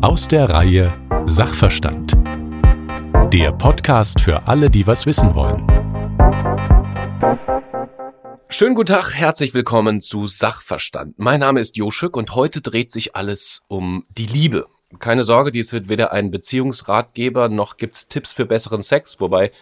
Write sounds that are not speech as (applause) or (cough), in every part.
Aus der Reihe Sachverstand. Der Podcast für alle, die was wissen wollen. Schönen guten Tag, herzlich willkommen zu Sachverstand. Mein Name ist Jo Schück und heute dreht sich alles um die Liebe. Keine Sorge, dies wird weder ein Beziehungsratgeber noch gibt's Tipps für besseren Sex, wobei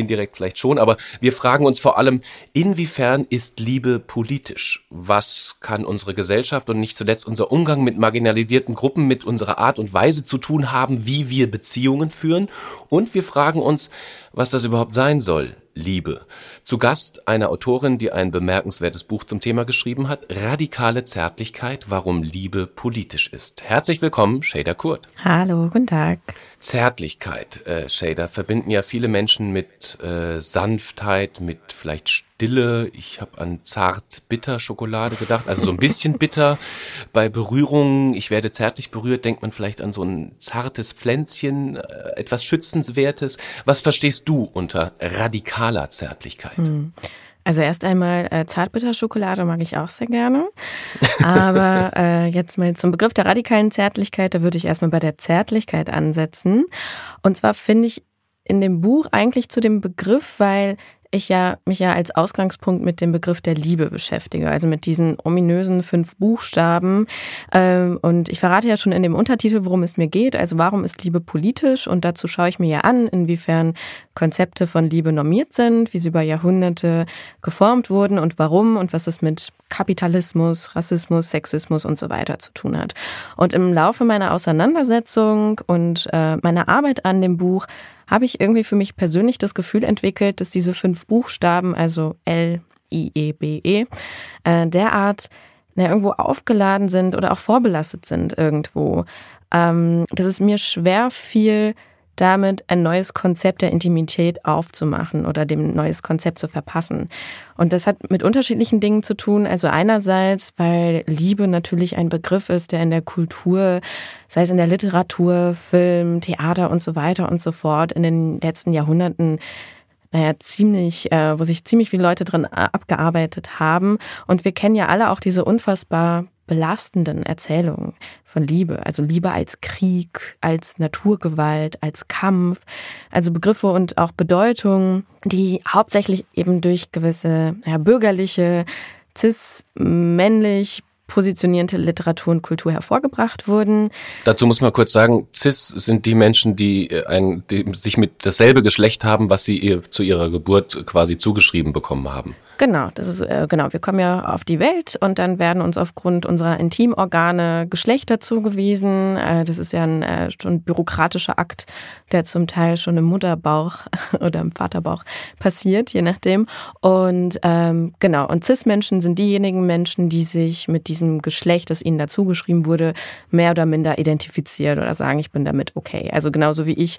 indirekt vielleicht schon, aber wir fragen uns vor allem, inwiefern ist Liebe politisch? Was kann unsere Gesellschaft und nicht zuletzt unser Umgang mit marginalisierten Gruppen mit unserer Art und Weise zu tun haben, wie wir Beziehungen führen? Und wir fragen uns, was das überhaupt sein soll, Liebe. Zu Gast eine Autorin, die ein bemerkenswertes Buch zum Thema geschrieben hat, Radikale Zärtlichkeit, warum Liebe politisch ist. Herzlich willkommen, Shader Kurt. Hallo, guten Tag. Zärtlichkeit, äh, Shader, verbinden ja viele Menschen mit äh, Sanftheit, mit vielleicht Stille. Ich habe an zart-bitter-Schokolade gedacht, also so ein bisschen bitter. (laughs) Bei Berührungen, ich werde zärtlich berührt, denkt man vielleicht an so ein zartes Pflänzchen, äh, etwas Schützenswertes. Was verstehst du unter radikaler Zärtlichkeit? Hm. Also erst einmal äh, Zartbitterschokolade mag ich auch sehr gerne. Aber (laughs) äh, jetzt mal zum Begriff der radikalen Zärtlichkeit, da würde ich erstmal bei der Zärtlichkeit ansetzen. Und zwar finde ich in dem Buch eigentlich zu dem Begriff, weil ich ja mich ja als Ausgangspunkt mit dem Begriff der Liebe beschäftige, also mit diesen ominösen fünf Buchstaben. Ähm, und ich verrate ja schon in dem Untertitel, worum es mir geht. Also warum ist Liebe politisch? Und dazu schaue ich mir ja an, inwiefern Konzepte von Liebe normiert sind, wie sie über Jahrhunderte geformt wurden und warum und was es mit Kapitalismus, Rassismus, Sexismus und so weiter zu tun hat. Und im Laufe meiner Auseinandersetzung und äh, meiner Arbeit an dem Buch habe ich irgendwie für mich persönlich das Gefühl entwickelt, dass diese fünf Buchstaben, also L, I, E, B, E, äh, derart na, irgendwo aufgeladen sind oder auch vorbelastet sind irgendwo. Ähm, dass es mir schwer fiel, damit ein neues Konzept der Intimität aufzumachen oder dem neues Konzept zu verpassen. Und das hat mit unterschiedlichen Dingen zu tun. Also einerseits, weil Liebe natürlich ein Begriff ist, der in der Kultur, sei es in der Literatur, Film, Theater und so weiter und so fort, in den letzten Jahrhunderten naja, ziemlich, äh, wo sich ziemlich viele Leute drin äh, abgearbeitet haben. Und wir kennen ja alle auch diese unfassbar belastenden Erzählungen von Liebe, also Liebe als Krieg, als Naturgewalt, als Kampf, also Begriffe und auch Bedeutungen, die hauptsächlich eben durch gewisse ja, bürgerliche, cis-männlich positionierende Literatur und Kultur hervorgebracht wurden. Dazu muss man kurz sagen, cis sind die Menschen, die, äh, ein, die sich mit dasselbe Geschlecht haben, was sie ihr zu ihrer Geburt quasi zugeschrieben bekommen haben. Genau, das ist äh, genau. Wir kommen ja auf die Welt und dann werden uns aufgrund unserer Intimorgane Geschlechter zugewiesen. Äh, das ist ja ein äh, schon bürokratischer Akt, der zum Teil schon im Mutterbauch (laughs) oder im Vaterbauch passiert, je nachdem. Und ähm, genau. Und cis-Menschen sind diejenigen Menschen, die sich mit diesem Geschlecht, das ihnen dazugeschrieben wurde, mehr oder minder identifizieren oder sagen, ich bin damit okay. Also genauso wie ich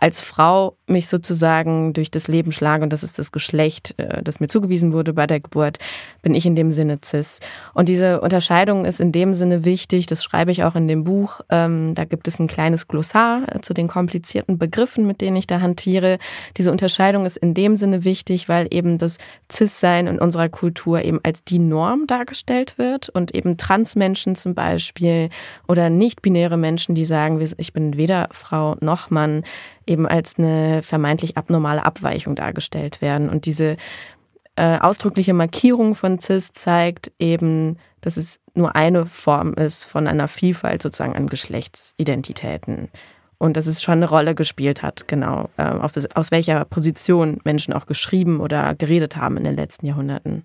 als Frau mich sozusagen durch das Leben schlage und das ist das Geschlecht, äh, das mir zugewiesen wurde bei der Geburt, bin ich in dem Sinne cis. Und diese Unterscheidung ist in dem Sinne wichtig, das schreibe ich auch in dem Buch. Ähm, da gibt es ein kleines Glossar äh, zu den komplizierten Begriffen, mit denen ich da hantiere. Diese Unterscheidung ist in dem Sinne wichtig, weil eben das Cis-Sein in unserer Kultur eben als die Norm dargestellt wird und eben Transmenschen zum Beispiel oder nicht-binäre Menschen, die sagen, ich bin weder Frau noch Mann, eben als eine vermeintlich abnormale Abweichung dargestellt werden. Und diese äh, ausdrückliche Markierung von CIS zeigt eben, dass es nur eine Form ist von einer Vielfalt sozusagen an Geschlechtsidentitäten. Und dass es schon eine Rolle gespielt hat, genau, äh, auf, aus welcher Position Menschen auch geschrieben oder geredet haben in den letzten Jahrhunderten.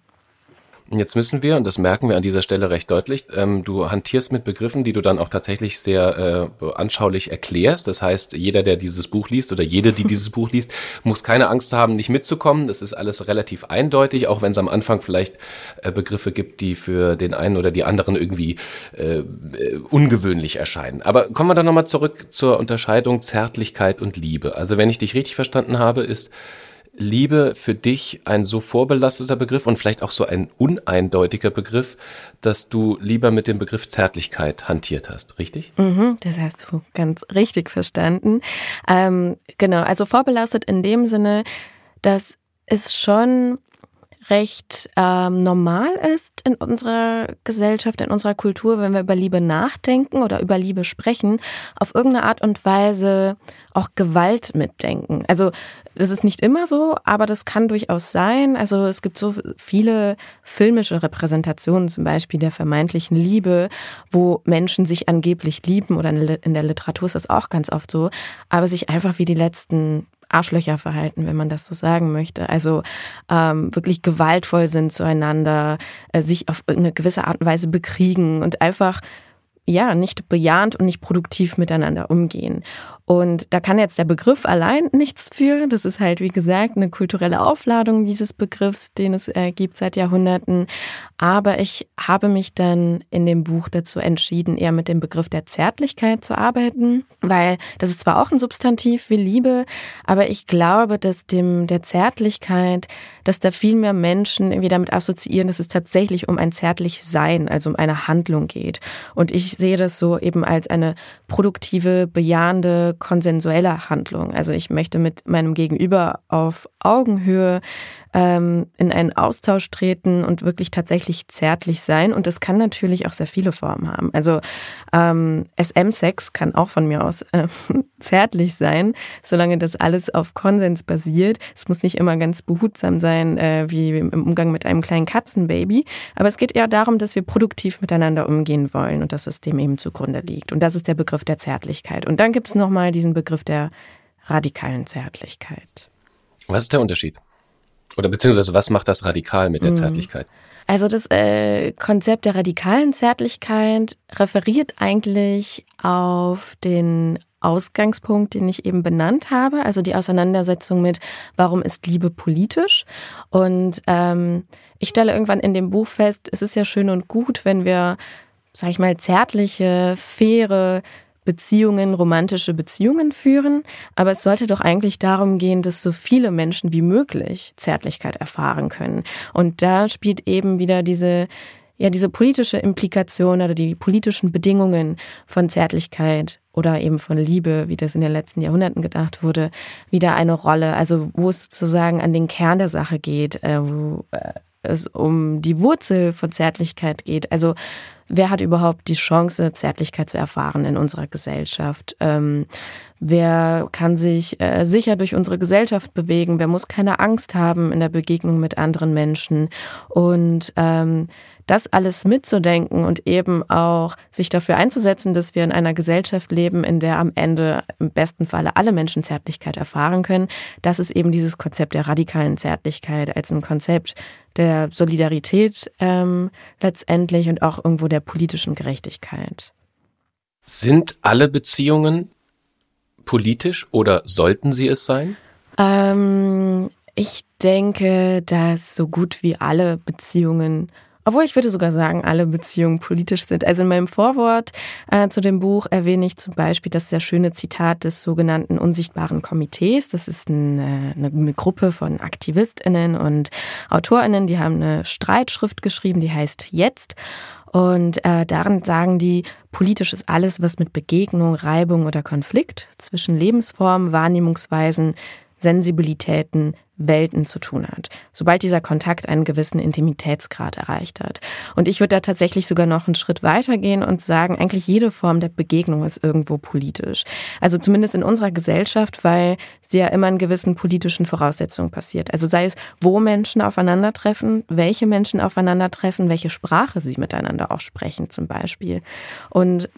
Jetzt müssen wir, und das merken wir an dieser Stelle recht deutlich, ähm, du hantierst mit Begriffen, die du dann auch tatsächlich sehr äh, anschaulich erklärst. Das heißt, jeder, der dieses Buch liest oder jede, die (laughs) dieses Buch liest, muss keine Angst haben, nicht mitzukommen. Das ist alles relativ eindeutig, auch wenn es am Anfang vielleicht äh, Begriffe gibt, die für den einen oder die anderen irgendwie äh ungewöhnlich erscheinen. Aber kommen wir dann nochmal zurück zur Unterscheidung Zärtlichkeit und Liebe. Also wenn ich dich richtig verstanden habe, ist Liebe für dich ein so vorbelasteter Begriff und vielleicht auch so ein uneindeutiger Begriff, dass du lieber mit dem Begriff Zärtlichkeit hantiert hast, richtig? Mhm, das hast du ganz richtig verstanden. Ähm, genau, also vorbelastet in dem Sinne, dass es schon recht ähm, normal ist in unserer Gesellschaft, in unserer Kultur, wenn wir über Liebe nachdenken oder über Liebe sprechen, auf irgendeine Art und Weise auch Gewalt mitdenken. Also das ist nicht immer so, aber das kann durchaus sein. Also es gibt so viele filmische Repräsentationen, zum Beispiel der vermeintlichen Liebe, wo Menschen sich angeblich lieben oder in der Literatur ist das auch ganz oft so, aber sich einfach wie die letzten Arschlöcher verhalten, wenn man das so sagen möchte. Also ähm, wirklich gewaltvoll sind zueinander, äh, sich auf eine gewisse Art und Weise bekriegen und einfach ja, nicht bejahend und nicht produktiv miteinander umgehen. Und da kann jetzt der Begriff allein nichts für. Das ist halt, wie gesagt, eine kulturelle Aufladung dieses Begriffs, den es äh, gibt seit Jahrhunderten. Aber ich habe mich dann in dem Buch dazu entschieden, eher mit dem Begriff der Zärtlichkeit zu arbeiten, weil das ist zwar auch ein Substantiv wie Liebe, aber ich glaube, dass dem der Zärtlichkeit, dass da viel mehr Menschen irgendwie damit assoziieren, dass es tatsächlich um ein zärtlich Sein, also um eine Handlung geht. Und ich sehe das so eben als eine produktive, bejahende, konsensuelle Handlung. Also ich möchte mit meinem Gegenüber auf Augenhöhe ähm, in einen Austausch treten und wirklich tatsächlich zärtlich sein. Und das kann natürlich auch sehr viele Formen haben. Also ähm, SM-Sex kann auch von mir aus äh, zärtlich sein, solange das alles auf Konsens basiert. Es muss nicht immer ganz behutsam sein, äh, wie im Umgang mit einem kleinen Katzenbaby. Aber es geht eher darum, dass wir produktiv miteinander umgehen wollen und dass es dem eben zugrunde liegt. Und das ist der Begriff der Zärtlichkeit. Und dann gibt es nochmal diesen Begriff der radikalen Zärtlichkeit. Was ist der Unterschied? Oder beziehungsweise was macht das radikal mit der mhm. Zärtlichkeit? Also das äh, Konzept der radikalen Zärtlichkeit referiert eigentlich auf den Ausgangspunkt, den ich eben benannt habe, also die Auseinandersetzung mit, warum ist Liebe politisch? Und ähm, ich stelle irgendwann in dem Buch fest, es ist ja schön und gut, wenn wir, sag ich mal, zärtliche, faire, Beziehungen, romantische Beziehungen führen, aber es sollte doch eigentlich darum gehen, dass so viele Menschen wie möglich Zärtlichkeit erfahren können. Und da spielt eben wieder diese ja, diese politische Implikation oder die politischen Bedingungen von Zärtlichkeit oder eben von Liebe, wie das in den letzten Jahrhunderten gedacht wurde, wieder eine Rolle. Also wo es sozusagen an den Kern der Sache geht, äh, wo äh, es um die Wurzel von Zärtlichkeit geht. Also wer hat überhaupt die Chance, Zärtlichkeit zu erfahren in unserer Gesellschaft? Ähm, wer kann sich äh, sicher durch unsere Gesellschaft bewegen? Wer muss keine Angst haben in der Begegnung mit anderen Menschen? Und ähm, das alles mitzudenken und eben auch sich dafür einzusetzen, dass wir in einer Gesellschaft leben, in der am Ende im besten Falle alle Menschen Zärtlichkeit erfahren können, das ist eben dieses Konzept der radikalen Zärtlichkeit als ein Konzept, der Solidarität ähm, letztendlich und auch irgendwo der politischen Gerechtigkeit. Sind alle Beziehungen politisch oder sollten sie es sein? Ähm, ich denke, dass so gut wie alle Beziehungen obwohl ich würde sogar sagen, alle Beziehungen politisch sind. Also in meinem Vorwort äh, zu dem Buch erwähne ich zum Beispiel das sehr schöne Zitat des sogenannten unsichtbaren Komitees. Das ist eine, eine, eine Gruppe von AktivistInnen und AutorInnen, die haben eine Streitschrift geschrieben, die heißt Jetzt. Und äh, darin sagen die, politisch ist alles, was mit Begegnung, Reibung oder Konflikt zwischen Lebensformen, Wahrnehmungsweisen, Sensibilitäten, Welten zu tun hat, sobald dieser Kontakt einen gewissen Intimitätsgrad erreicht hat. Und ich würde da tatsächlich sogar noch einen Schritt weiter gehen und sagen, eigentlich jede Form der Begegnung ist irgendwo politisch. Also zumindest in unserer Gesellschaft, weil sie ja immer in gewissen politischen Voraussetzungen passiert. Also sei es, wo Menschen aufeinandertreffen, welche Menschen aufeinandertreffen, welche Sprache sie miteinander auch sprechen zum Beispiel. Und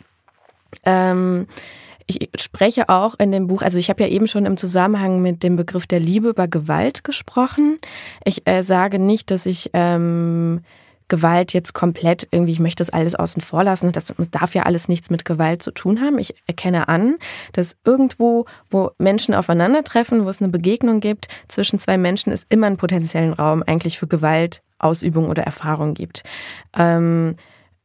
ähm, ich spreche auch in dem Buch, also ich habe ja eben schon im Zusammenhang mit dem Begriff der Liebe über Gewalt gesprochen. Ich äh, sage nicht, dass ich ähm, Gewalt jetzt komplett irgendwie, ich möchte das alles außen vor lassen. Das darf ja alles nichts mit Gewalt zu tun haben. Ich erkenne an, dass irgendwo, wo Menschen aufeinandertreffen, wo es eine Begegnung gibt zwischen zwei Menschen, es immer einen potenziellen Raum eigentlich für Gewalt, Ausübung oder Erfahrung gibt. Ähm,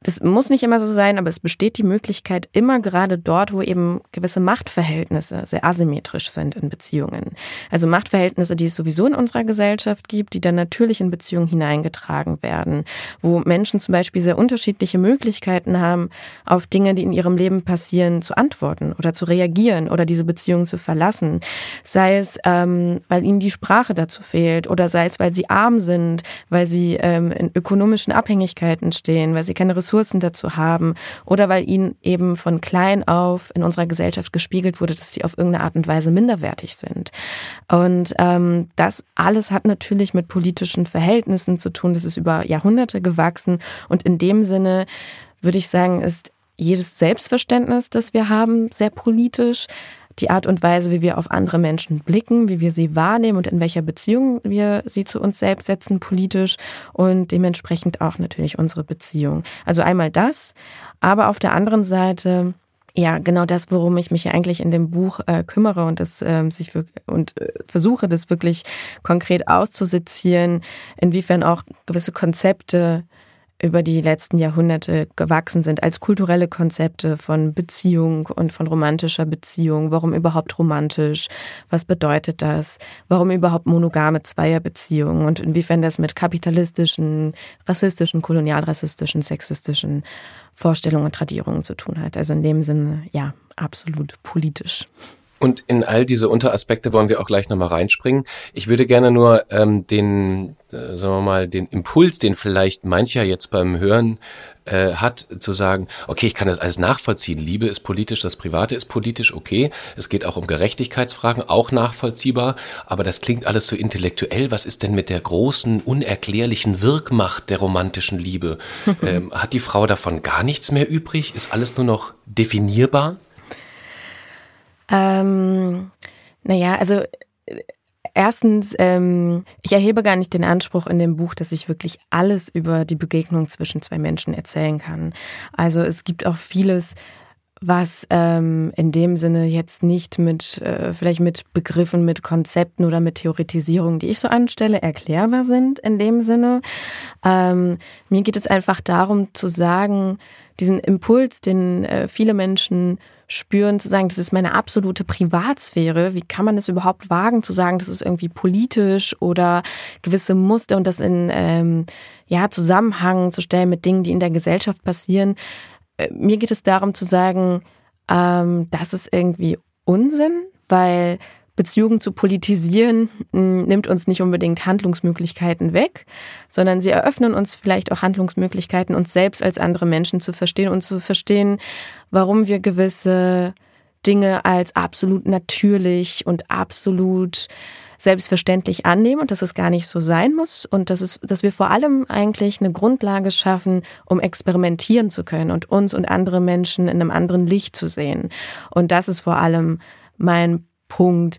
das muss nicht immer so sein, aber es besteht die Möglichkeit immer gerade dort, wo eben gewisse Machtverhältnisse sehr asymmetrisch sind in Beziehungen. Also Machtverhältnisse, die es sowieso in unserer Gesellschaft gibt, die dann natürlich in Beziehungen hineingetragen werden, wo Menschen zum Beispiel sehr unterschiedliche Möglichkeiten haben, auf Dinge, die in ihrem Leben passieren, zu antworten oder zu reagieren oder diese Beziehung zu verlassen. Sei es, ähm, weil ihnen die Sprache dazu fehlt oder sei es, weil sie arm sind, weil sie ähm, in ökonomischen Abhängigkeiten stehen, weil sie keine Ressourcen Ressourcen dazu haben oder weil ihnen eben von klein auf in unserer Gesellschaft gespiegelt wurde, dass sie auf irgendeine Art und Weise minderwertig sind. Und ähm, das alles hat natürlich mit politischen Verhältnissen zu tun. Das ist über Jahrhunderte gewachsen und in dem Sinne würde ich sagen, ist jedes Selbstverständnis, das wir haben, sehr politisch die Art und Weise, wie wir auf andere Menschen blicken, wie wir sie wahrnehmen und in welcher Beziehung wir sie zu uns selbst setzen politisch und dementsprechend auch natürlich unsere Beziehung. Also einmal das, aber auf der anderen Seite ja, genau das, worum ich mich eigentlich in dem Buch äh, kümmere und das ähm, sich und äh, versuche, das wirklich konkret auszusezieren, inwiefern auch gewisse Konzepte über die letzten Jahrhunderte gewachsen sind als kulturelle Konzepte von Beziehung und von romantischer Beziehung. Warum überhaupt romantisch? Was bedeutet das? Warum überhaupt monogame Zweierbeziehungen? Und inwiefern das mit kapitalistischen, rassistischen, kolonialrassistischen, sexistischen Vorstellungen und Tradierungen zu tun hat. Also in dem Sinne, ja, absolut politisch. Und in all diese Unteraspekte wollen wir auch gleich nochmal reinspringen. Ich würde gerne nur ähm, den, äh, sagen wir mal, den Impuls, den vielleicht mancher jetzt beim Hören äh, hat, zu sagen, okay, ich kann das alles nachvollziehen. Liebe ist politisch, das Private ist politisch, okay. Es geht auch um Gerechtigkeitsfragen, auch nachvollziehbar. Aber das klingt alles so intellektuell. Was ist denn mit der großen, unerklärlichen Wirkmacht der romantischen Liebe? (laughs) ähm, hat die Frau davon gar nichts mehr übrig? Ist alles nur noch definierbar? Ähm, naja, also äh, erstens, ähm, ich erhebe gar nicht den Anspruch in dem Buch, dass ich wirklich alles über die Begegnung zwischen zwei Menschen erzählen kann. Also es gibt auch vieles, was ähm, in dem Sinne jetzt nicht mit, äh, vielleicht mit Begriffen, mit Konzepten oder mit Theoretisierungen, die ich so anstelle, erklärbar sind in dem Sinne. Ähm, mir geht es einfach darum zu sagen, diesen Impuls, den äh, viele Menschen spüren, zu sagen, das ist meine absolute Privatsphäre. Wie kann man es überhaupt wagen, zu sagen, das ist irgendwie politisch oder gewisse Muster und das in ähm, ja, Zusammenhang zu stellen mit Dingen, die in der Gesellschaft passieren. Äh, mir geht es darum zu sagen, ähm, das ist irgendwie Unsinn, weil Beziehungen zu politisieren nimmt uns nicht unbedingt Handlungsmöglichkeiten weg, sondern sie eröffnen uns vielleicht auch Handlungsmöglichkeiten, uns selbst als andere Menschen zu verstehen und zu verstehen, warum wir gewisse Dinge als absolut natürlich und absolut selbstverständlich annehmen und dass es gar nicht so sein muss und dass es, dass wir vor allem eigentlich eine Grundlage schaffen, um experimentieren zu können und uns und andere Menschen in einem anderen Licht zu sehen. Und das ist vor allem mein Punkt.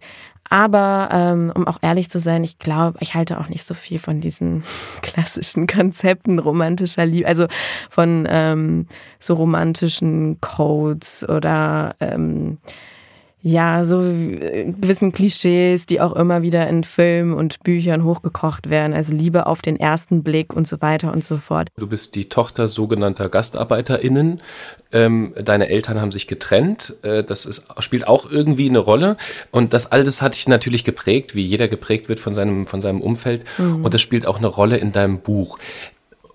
Aber ähm, um auch ehrlich zu sein, ich glaube, ich halte auch nicht so viel von diesen (laughs) klassischen Konzepten romantischer Liebe, also von ähm, so romantischen Codes oder ähm, ja, so äh, gewissen Klischees, die auch immer wieder in Filmen und Büchern hochgekocht werden. Also Liebe auf den ersten Blick und so weiter und so fort. Du bist die Tochter sogenannter GastarbeiterInnen. Ähm, deine Eltern haben sich getrennt. Äh, das ist, spielt auch irgendwie eine Rolle. Und das alles hat dich natürlich geprägt, wie jeder geprägt wird von seinem, von seinem Umfeld. Mhm. Und das spielt auch eine Rolle in deinem Buch.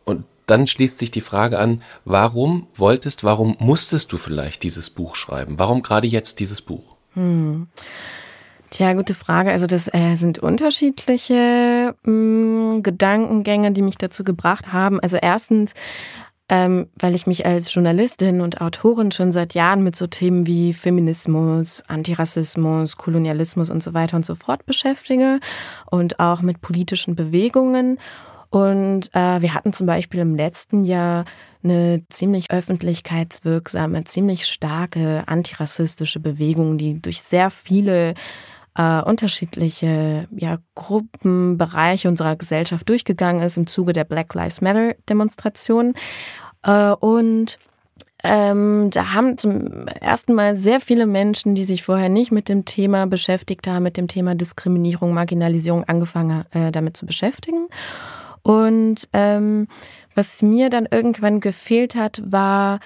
Und dann schließt sich die Frage an, warum wolltest, warum musstest du vielleicht dieses Buch schreiben? Warum gerade jetzt dieses Buch? Hm. Tja, gute Frage. Also das äh, sind unterschiedliche mh, hm, Gedankengänge, die mich dazu gebracht haben. Also erstens, ähm, weil ich mich als Journalistin und Autorin schon seit Jahren mit so Themen wie Feminismus, Antirassismus, Kolonialismus und so weiter und so fort beschäftige und auch mit politischen Bewegungen. Und äh, wir hatten zum Beispiel im letzten Jahr eine ziemlich öffentlichkeitswirksame, ziemlich starke antirassistische Bewegung, die durch sehr viele äh, unterschiedliche ja, Gruppen, Bereiche unserer Gesellschaft durchgegangen ist im Zuge der Black Lives Matter Demonstration. Äh, und ähm, da haben zum ersten Mal sehr viele Menschen, die sich vorher nicht mit dem Thema beschäftigt haben, mit dem Thema Diskriminierung, Marginalisierung angefangen, äh, damit zu beschäftigen. Und ähm, Was mir dann irgendwann gefehlt hat, war,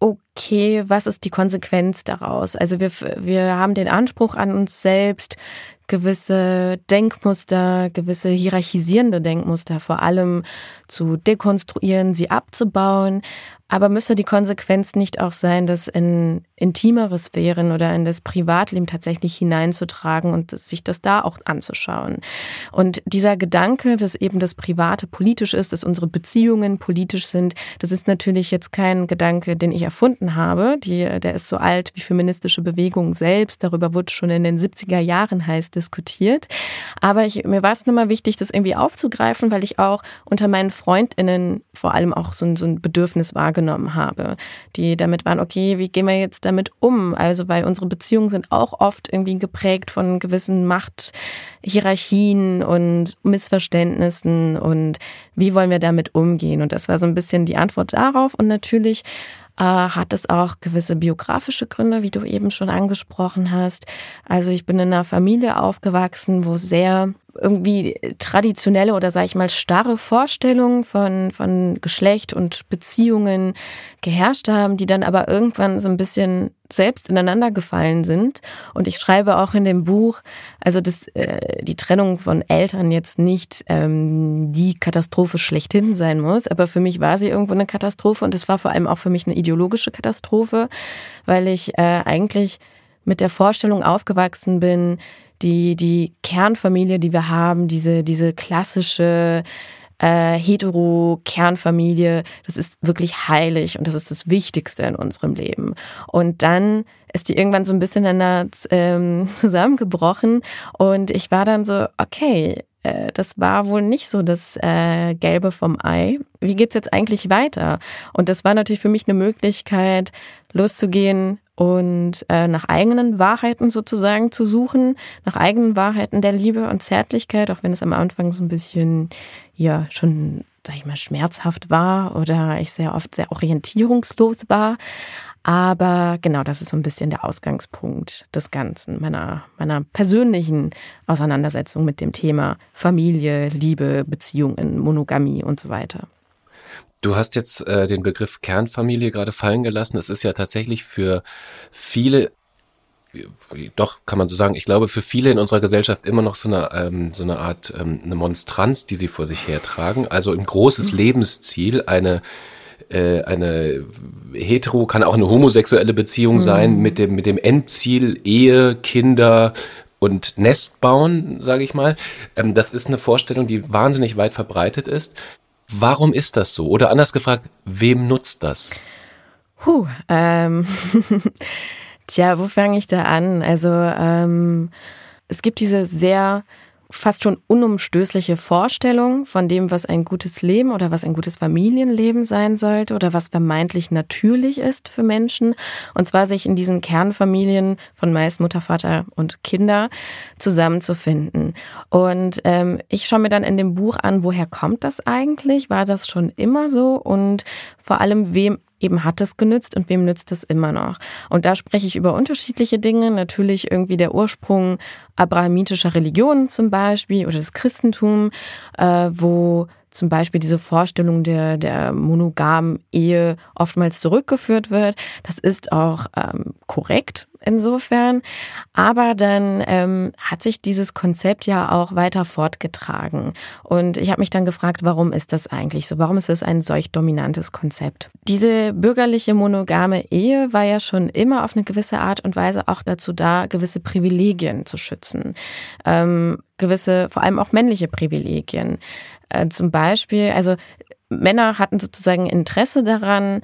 okay, was ist die Konsequenz daraus? Also wir, wir haben den Anspruch an uns selbst, gewisse Denkmuster, gewisse hierarchisierende Denkmuster vor allem zu dekonstruieren, sie abzubauen. Aber müsste die Konsequenz nicht auch sein, das in intimere Sphären oder in das Privatleben tatsächlich hineinzutragen und sich das da auch anzuschauen? Und dieser Gedanke, dass eben das Private politisch ist, dass unsere Beziehungen politisch sind, das ist natürlich jetzt kein Gedanke, den ich erfunden habe. Die, der ist so alt wie feministische Bewegung selbst. Darüber wurde schon in den 70er Jahren heiß diskutiert. Aber ich, mir war es nochmal wichtig, das irgendwie aufzugreifen, weil ich auch unter meinen FreundInnen vor allem auch so ein, so ein Bedürfnis wahrgenommen habe, die damit waren, okay, wie gehen wir jetzt damit um? Also, weil unsere Beziehungen sind auch oft irgendwie geprägt von gewissen Machthierarchien und Missverständnissen und wie wollen wir damit umgehen? Und das war so ein bisschen die Antwort darauf. Und natürlich äh, hat es auch gewisse biografische Gründe, wie du eben schon angesprochen hast. Also ich bin in einer Familie aufgewachsen, wo sehr irgendwie traditionelle oder sage ich mal starre Vorstellungen von, von Geschlecht und Beziehungen geherrscht haben, die dann aber irgendwann so ein bisschen selbst ineinander gefallen sind. Und ich schreibe auch in dem Buch, also dass äh, die Trennung von Eltern jetzt nicht ähm, die Katastrophe schlechthin sein muss, aber für mich war sie irgendwo eine Katastrophe und es war vor allem auch für mich eine ideologische Katastrophe, weil ich äh, eigentlich mit der Vorstellung aufgewachsen bin, die, die Kernfamilie, die wir haben, diese, diese klassische äh, hetero-Kernfamilie, das ist wirklich heilig und das ist das Wichtigste in unserem Leben. Und dann ist die irgendwann so ein bisschen dann ähm, (laughs) zusammengebrochen und ich war dann so, okay, äh, das war wohl nicht so das äh, Gelbe vom Ei. Wie geht's jetzt eigentlich weiter? Und das war natürlich für mich eine Möglichkeit, loszugehen und äh, nach eigenen Wahrheiten sozusagen zu suchen, nach eigenen Wahrheiten der Liebe und Zärtlichkeit, auch wenn es am Anfang so ein bisschen ja schon, sag ich mal, schmerzhaft war oder ich sehr oft sehr orientierungslos war. Aber genau, das ist so ein bisschen der Ausgangspunkt des Ganzen, meiner, meiner persönlichen Auseinandersetzung mit dem Thema Familie, Liebe, Beziehungen, Monogamie und so weiter. Du hast jetzt äh, den Begriff Kernfamilie gerade fallen gelassen. Es ist ja tatsächlich für viele, doch kann man so sagen, ich glaube für viele in unserer Gesellschaft immer noch so eine, ähm, so eine Art ähm, eine Monstranz, die sie vor sich hertragen. Also ein großes mhm. Lebensziel, eine äh, eine hetero kann auch eine homosexuelle Beziehung mhm. sein mit dem mit dem Endziel Ehe, Kinder und Nest bauen, sage ich mal. Ähm, das ist eine Vorstellung, die wahnsinnig weit verbreitet ist. Warum ist das so? Oder anders gefragt, wem nutzt das? Puh, ähm, (laughs) tja, wo fange ich da an? Also ähm, es gibt diese sehr fast schon unumstößliche Vorstellung von dem, was ein gutes Leben oder was ein gutes Familienleben sein sollte oder was vermeintlich natürlich ist für Menschen. Und zwar sich in diesen Kernfamilien von meist Mutter, Vater und Kinder zusammenzufinden. Und ähm, ich schaue mir dann in dem Buch an, woher kommt das eigentlich? War das schon immer so? Und vor allem, wem eben hat es genützt und wem nützt es immer noch. Und da spreche ich über unterschiedliche Dinge. Natürlich irgendwie der Ursprung abrahamitischer Religionen zum Beispiel oder das Christentum, äh, wo zum Beispiel diese Vorstellung der, der monogamen Ehe oftmals zurückgeführt wird. Das ist auch ähm, korrekt insofern. Aber dann ähm, hat sich dieses Konzept ja auch weiter fortgetragen. Und ich habe mich dann gefragt, warum ist das eigentlich so? Warum ist es ein solch dominantes Konzept? Diese bürgerliche monogame Ehe war ja schon immer auf eine gewisse Art und Weise auch dazu da, gewisse Privilegien zu schützen. Ähm, gewisse, vor allem auch männliche Privilegien. Äh, zum Beispiel, also Männer hatten sozusagen Interesse daran,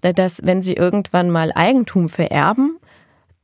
dass wenn sie irgendwann mal Eigentum vererben,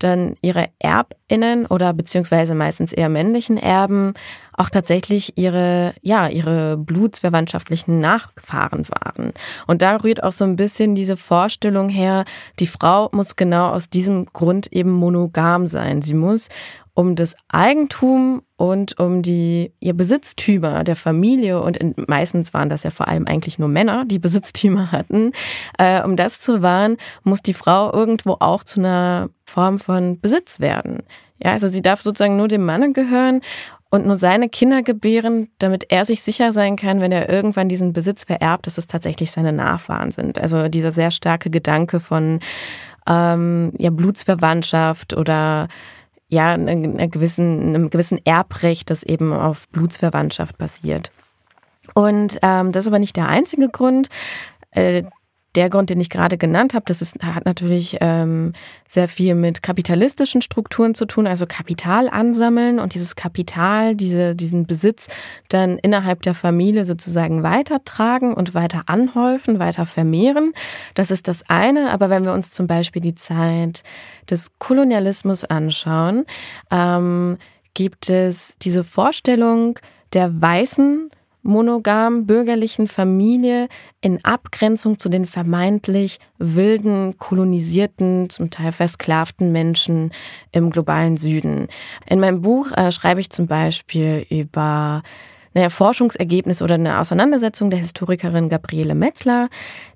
dann ihre Erbinnen oder beziehungsweise meistens eher männlichen Erben auch tatsächlich ihre, ja, ihre blutsverwandtschaftlichen Nachfahren waren. Und da rührt auch so ein bisschen diese Vorstellung her, die Frau muss genau aus diesem Grund eben monogam sein. Sie muss um das Eigentum und um die ihr Besitztümer der Familie und in, meistens waren das ja vor allem eigentlich nur Männer, die (laughs) Besitztümer hatten. Äh, um das zu wahren, muss die Frau irgendwo auch zu einer Form von Besitz werden. Ja, also sie darf sozusagen nur dem Manne gehören und nur seine Kinder gebären, damit er sich sicher sein kann, wenn er irgendwann diesen Besitz vererbt, dass es tatsächlich seine Nachfahren sind. Also dieser sehr starke Gedanke von ähm, ja, Blutsverwandtschaft oder ja, einer gewissen, einem gewissen Erbrecht, das eben auf Blutsverwandtschaft basiert. Und ähm, das ist aber nicht der einzige Grund. Äh, der Grund, den ich gerade genannt habe, das ist, hat natürlich ähm, sehr viel mit kapitalistischen Strukturen zu tun, also Kapital ansammeln und dieses Kapital, diese, diesen Besitz dann innerhalb der Familie sozusagen weitertragen und weiter anhäufen, weiter vermehren. Das ist das eine. Aber wenn wir uns zum Beispiel die Zeit des Kolonialismus anschauen, ähm, gibt es diese Vorstellung der weißen monogam bürgerlichen Familie in Abgrenzung zu den vermeintlich wilden, kolonisierten, zum Teil versklavten Menschen im globalen Süden. In meinem Buch äh, schreibe ich zum Beispiel über naja, Forschungsergebnis oder eine Auseinandersetzung der Historikerin Gabriele Metzler,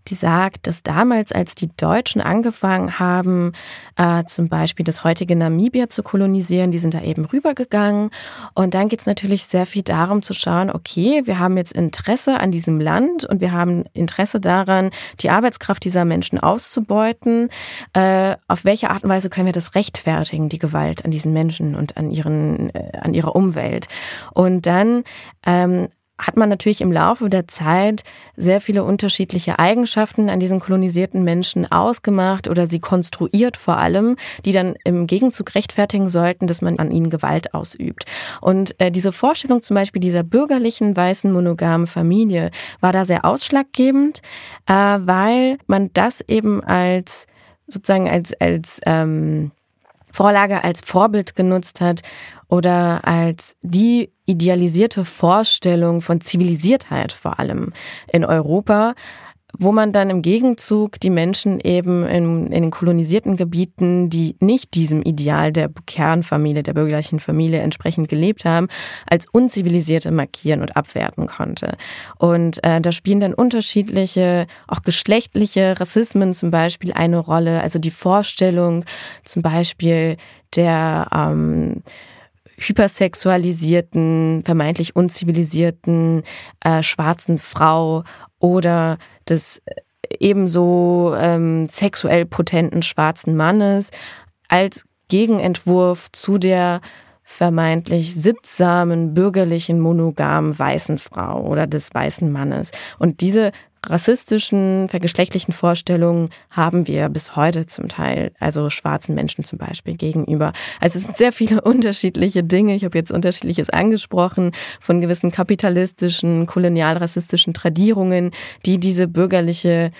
die sagt, dass damals, als die Deutschen angefangen haben, äh, zum Beispiel das heutige Namibia zu kolonisieren, die sind da eben rübergegangen. Und dann geht es natürlich sehr viel darum zu schauen, okay, wir haben jetzt Interesse an diesem Land und wir haben Interesse daran, die Arbeitskraft dieser Menschen auszubeuten. Äh, auf welche Art und Weise können wir das rechtfertigen, die Gewalt an diesen Menschen und an ihren, äh, an ihrer Umwelt? Und dann ähm, hat man natürlich im Laufe der Zeit sehr viele unterschiedliche Eigenschaften an diesen kolonisierten Menschen ausgemacht oder sie konstruiert vor allem, die dann im Gegenzug rechtfertigen sollten, dass man an ihnen Gewalt ausübt. Und äh, diese Vorstellung zum Beispiel dieser bürgerlichen weißen monogamen Familie war da sehr ausschlaggebend, äh, weil man das eben als sozusagen als als ähm, Vorlage als Vorbild genutzt hat oder als die idealisierte Vorstellung von Zivilisiertheit vor allem in Europa, wo man dann im Gegenzug die Menschen eben in, in, den kolonisierten Gebieten, die nicht diesem Ideal der Kernfamilie, der bürgerlichen Familie entsprechend gelebt haben, als unzivilisierte markieren und abwerten konnte. Und äh, da spielen dann unterschiedliche, auch geschlechtliche Rassismen zum Beispiel eine Rolle. Also die Vorstellung zum Beispiel der ähm, hypersexualisierten, vermeintlich unzivilisierten äh, schwarzen Frau oder des äh, ebenso ähm, sexuell potenten schwarzen Mannes als Gegenentwurf zu der vermeintlich sittsamen, bürgerlichen, monogamen weißen Frau oder des weißen Mannes. Und diese rassistischen, vergeschlechtlichen Vorstellungen haben wir bis heute zum Teil, also schwarzen Menschen zum Beispiel gegenüber. Also es sind sehr viele (laughs) unterschiedliche Dinge. Ich habe jetzt unterschiedliches angesprochen von gewissen kapitalistischen, kolonialrassistischen Tradierungen, die diese bürgerliche,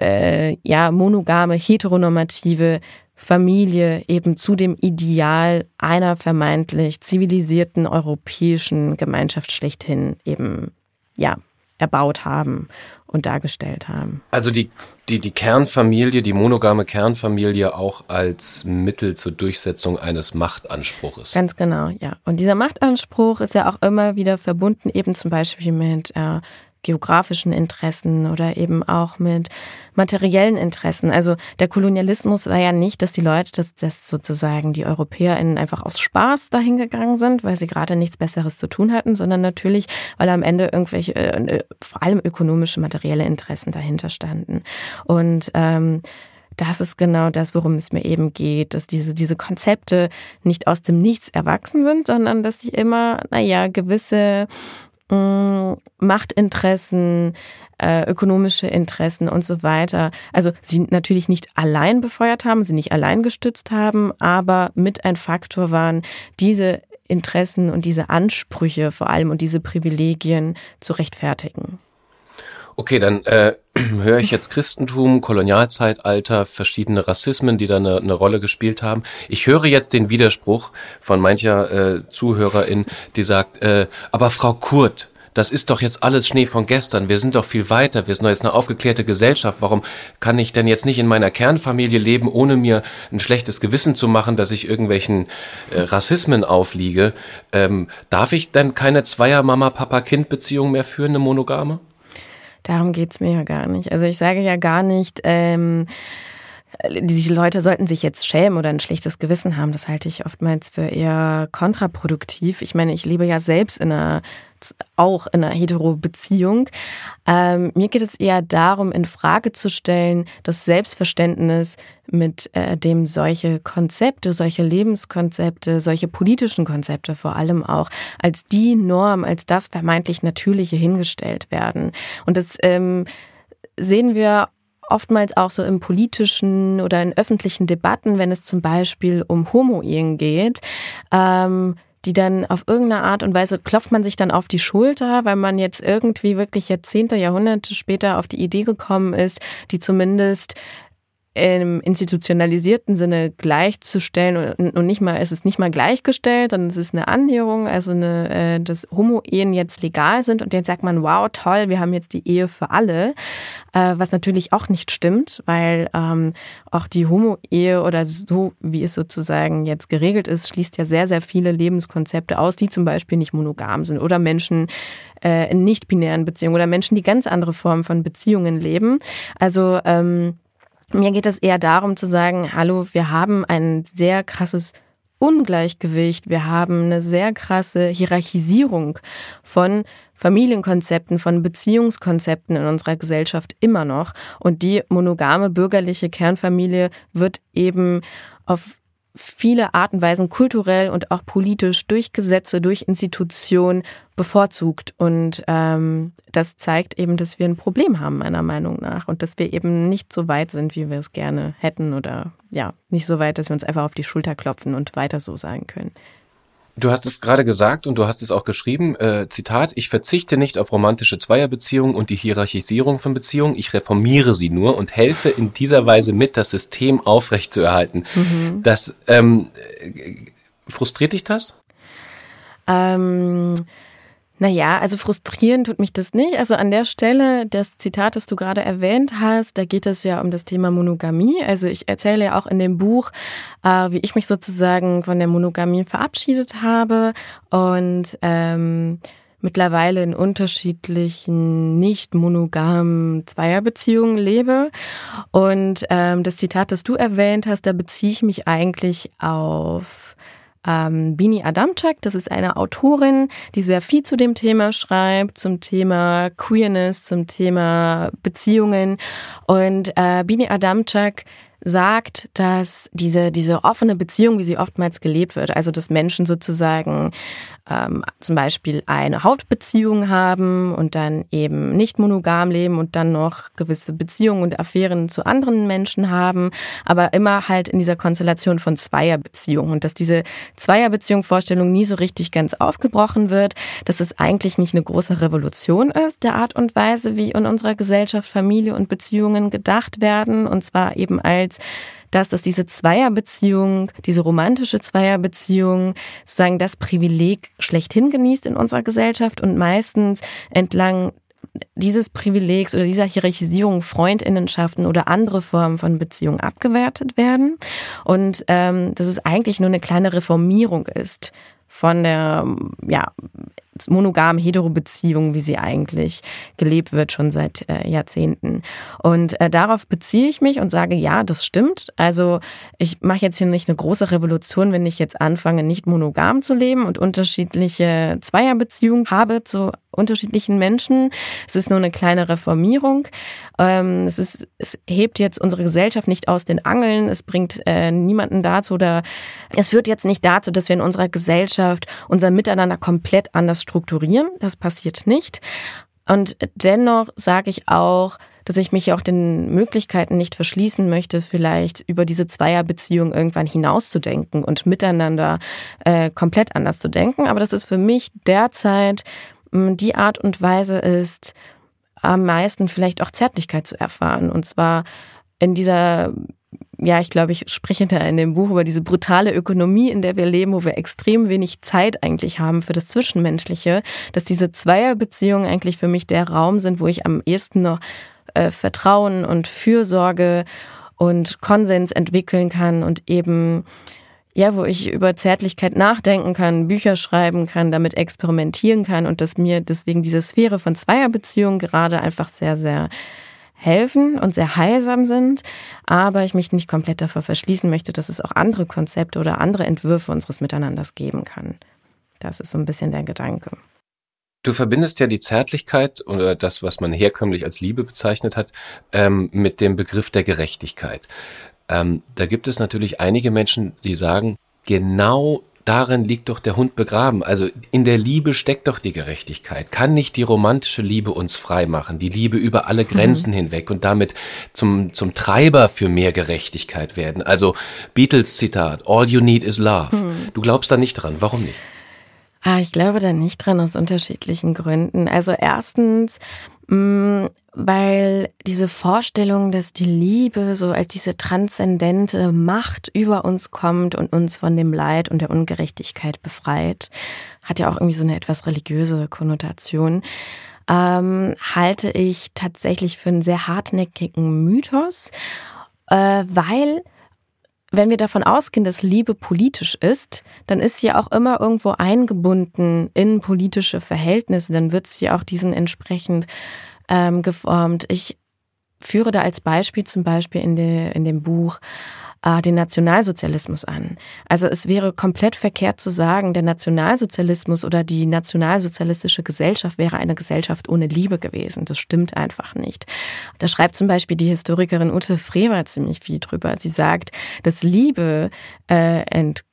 äh, ja monogame, heteronormative Familie eben zu dem Ideal einer vermeintlich zivilisierten europäischen Gemeinschaft schlechthin eben ja erbaut haben und dargestellt haben. Also die, die, die Kernfamilie, die monogame Kernfamilie auch als Mittel zur Durchsetzung eines Machtanspruches. Ganz genau, ja. Und dieser Machtanspruch ist ja auch immer wieder verbunden eben zum Beispiel mit äh, geografischen Interessen oder eben auch mit materiellen Interessen. Also der Kolonialismus war ja nicht, dass die Leute, dass, dass sozusagen die EuropäerInnen einfach aus Spaß dahingegangen sind, weil sie gerade nichts Besseres zu tun hatten, sondern natürlich, weil am Ende irgendwelche, äh, vor allem ökonomische, materielle Interessen dahinter standen. Und ähm, das ist genau das, worum es mir eben geht, dass diese, diese Konzepte nicht aus dem Nichts erwachsen sind, sondern dass sie immer, naja, gewisse Machtinteressen, äh, ökonomische Interessen und so weiter. Also sie natürlich nicht allein befeuert haben, sie nicht allein gestützt haben, aber mit ein Faktor waren, diese Interessen und diese Ansprüche vor allem und diese Privilegien zu rechtfertigen. Okay, dann äh, (clears throat) höre ich jetzt Christentum, Kolonialzeitalter, verschiedene Rassismen, die da eine, eine Rolle gespielt haben. Ich höre jetzt den Widerspruch von mancher äh, Zuhörerin, die sagt, äh, aber Frau Kurt, das ist doch jetzt alles Schnee von gestern. Wir sind doch viel weiter. Wir sind doch jetzt eine aufgeklärte Gesellschaft. Warum kann ich denn jetzt nicht in meiner Kernfamilie leben, ohne mir ein schlechtes Gewissen zu machen, dass ich irgendwelchen äh, Rassismen aufliege? Ähm, darf ich denn keine Zweier-Mama-Papa-Kind-Beziehung mehr führen, eine monogame? Darum geht's mir ja gar nicht. Also ich sage ja gar nicht, ähm, diese Leute sollten sich jetzt schämen oder ein schlechtes Gewissen haben. Das halte ich oftmals für eher kontraproduktiv. Ich meine, ich lebe ja selbst in einer auch in einer Hetero-Beziehung. Ähm, mir geht es eher darum, in Frage zu stellen, das Selbstverständnis, mit äh, dem solche Konzepte, solche Lebenskonzepte, solche politischen Konzepte vor allem auch als die Norm, als das vermeintlich Natürliche hingestellt werden. Und das ähm, sehen wir oftmals auch so im politischen oder in öffentlichen Debatten, wenn es zum Beispiel um Homo-Ehen geht. Ähm, die dann auf irgendeine Art und Weise klopft man sich dann auf die Schulter, weil man jetzt irgendwie wirklich Jahrzehnte, Jahrhunderte später auf die Idee gekommen ist, die zumindest im institutionalisierten Sinne gleichzustellen und, nicht mal, es ist nicht mal gleichgestellt, sondern es ist eine Annäherung, also eine, äh, dass Homo-Ehen jetzt legal sind und jetzt sagt man, wow, toll, wir haben jetzt die Ehe für alle, äh, was natürlich auch nicht stimmt, weil ähm, auch die Homo-Ehe oder so, wie es sozusagen jetzt geregelt ist, schließt ja sehr, sehr viele Lebenskonzepte aus, die zum Beispiel nicht monogam sind oder Menschen äh, in nicht-binären Beziehungen oder Menschen, die ganz andere Formen von Beziehungen leben. Also ähm, mir geht es eher darum zu sagen, hallo, wir haben ein sehr krasses Ungleichgewicht, wir haben eine sehr krasse Hierarchisierung von Familienkonzepten, von Beziehungskonzepten in unserer Gesellschaft immer noch. Und die monogame bürgerliche Kernfamilie wird eben auf viele Arten Weisen kulturell und auch politisch durch Gesetze, durch Institutionen bevorzugt. Und ähm, das zeigt eben, dass wir ein Problem haben, meiner Meinung nach. Und dass wir eben nicht so weit sind, wie wir es gerne hätten. Oder ja, nicht so weit, dass wir uns einfach auf die Schulter klopfen und weiter so sagen können. Du hast es gerade gesagt und du hast es auch geschrieben, äh, Zitat, ich verzichte nicht auf romantische Zweierbeziehungen und die Hierarchisierung von Beziehungen, ich reformiere sie nur und helfe in dieser Weise mit, das System aufrechtzuerhalten. Mhm. Das, ähm, frustriert dich das? Ähm, naja, also frustrieren tut mich das nicht. Also an der Stelle, das Zitat, das du gerade erwähnt hast, da geht es ja um das Thema Monogamie. Also ich erzähle ja auch in dem Buch, äh, wie ich mich sozusagen von der Monogamie verabschiedet habe und ähm, mittlerweile in unterschiedlichen nicht monogamen Zweierbeziehungen lebe. Und ähm, das Zitat, das du erwähnt hast, da beziehe ich mich eigentlich auf ähm, Bini Adamczak. Das ist eine Autorin, die sehr viel zu dem Thema schreibt, zum Thema Queerness, zum Thema Beziehungen. Und äh, Bini Adamczak sagt, dass diese, diese offene Beziehung, wie sie oftmals gelebt wird, also dass Menschen sozusagen ähm, zum Beispiel eine Hautbeziehung haben und dann eben nicht monogam leben und dann noch gewisse Beziehungen und Affären zu anderen Menschen haben, aber immer halt in dieser Konstellation von Zweierbeziehungen. Und dass diese Zweierbeziehung-Vorstellung nie so richtig ganz aufgebrochen wird, dass es eigentlich nicht eine große Revolution ist, der Art und Weise, wie in unserer Gesellschaft Familie und Beziehungen gedacht werden und zwar eben als dass, dass diese Zweierbeziehung, diese romantische Zweierbeziehung sozusagen das Privileg schlechthin genießt in unserer Gesellschaft und meistens entlang dieses Privilegs oder dieser Hierarchisierung Freundinnenschaften oder andere Formen von Beziehungen abgewertet werden. Und ähm, dass es eigentlich nur eine kleine Reformierung ist von der ja monogam Hetero-Beziehung, wie sie eigentlich gelebt wird, schon seit äh, Jahrzehnten. Und äh, darauf beziehe ich mich und sage, ja, das stimmt. Also ich mache jetzt hier nicht eine große Revolution, wenn ich jetzt anfange, nicht monogam zu leben und unterschiedliche Zweierbeziehungen habe zu unterschiedlichen Menschen. Es ist nur eine kleine Reformierung. Ähm, es, ist, es hebt jetzt unsere Gesellschaft nicht aus den Angeln. Es bringt äh, niemanden dazu oder es führt jetzt nicht dazu, dass wir in unserer Gesellschaft unser Miteinander komplett anders strukturieren. Das passiert nicht. Und dennoch sage ich auch, dass ich mich auch den Möglichkeiten nicht verschließen möchte, vielleicht über diese Zweierbeziehung irgendwann hinauszudenken und miteinander äh, komplett anders zu denken. Aber das ist für mich derzeit mh, die Art und Weise ist, am meisten vielleicht auch Zärtlichkeit zu erfahren. Und zwar in dieser ja, ich glaube, ich spreche da in dem Buch über diese brutale Ökonomie, in der wir leben, wo wir extrem wenig Zeit eigentlich haben für das Zwischenmenschliche, dass diese Zweierbeziehungen eigentlich für mich der Raum sind, wo ich am ehesten noch äh, Vertrauen und Fürsorge und Konsens entwickeln kann und eben ja, wo ich über Zärtlichkeit nachdenken kann, Bücher schreiben kann, damit experimentieren kann und dass mir deswegen diese Sphäre von Zweierbeziehungen gerade einfach sehr, sehr helfen und sehr heilsam sind, aber ich mich nicht komplett davor verschließen möchte, dass es auch andere Konzepte oder andere Entwürfe unseres Miteinanders geben kann. Das ist so ein bisschen der Gedanke. Du verbindest ja die Zärtlichkeit oder das, was man herkömmlich als Liebe bezeichnet hat, ähm, mit dem Begriff der Gerechtigkeit. Ähm, da gibt es natürlich einige Menschen, die sagen, genau darin liegt doch der Hund begraben. Also in der Liebe steckt doch die Gerechtigkeit. Kann nicht die romantische Liebe uns frei machen, die Liebe über alle Grenzen mhm. hinweg und damit zum, zum Treiber für mehr Gerechtigkeit werden? Also Beatles Zitat, All you need is love. Mhm. Du glaubst da nicht dran. Warum nicht? Ah, ich glaube da nicht dran aus unterschiedlichen Gründen. Also erstens, mh, mm, weil diese Vorstellung, dass die Liebe so als diese transzendente Macht über uns kommt und uns von dem Leid und der Ungerechtigkeit befreit, hat ja auch irgendwie so eine etwas religiöse Konnotation, ähm, halte ich tatsächlich für einen sehr hartnäckigen Mythos, äh, weil wenn wir davon ausgehen, dass Liebe politisch ist, dann ist sie auch immer irgendwo eingebunden in politische Verhältnisse. Dann wird sie auch diesen entsprechend ähm, geformt. Ich führe da als Beispiel zum Beispiel in, de, in dem Buch äh, den Nationalsozialismus an. Also es wäre komplett verkehrt zu sagen, der Nationalsozialismus oder die nationalsozialistische Gesellschaft wäre eine Gesellschaft ohne Liebe gewesen. Das stimmt einfach nicht. Da schreibt zum Beispiel die Historikerin Ute Frewer ziemlich viel drüber. Sie sagt, dass Liebe äh, ent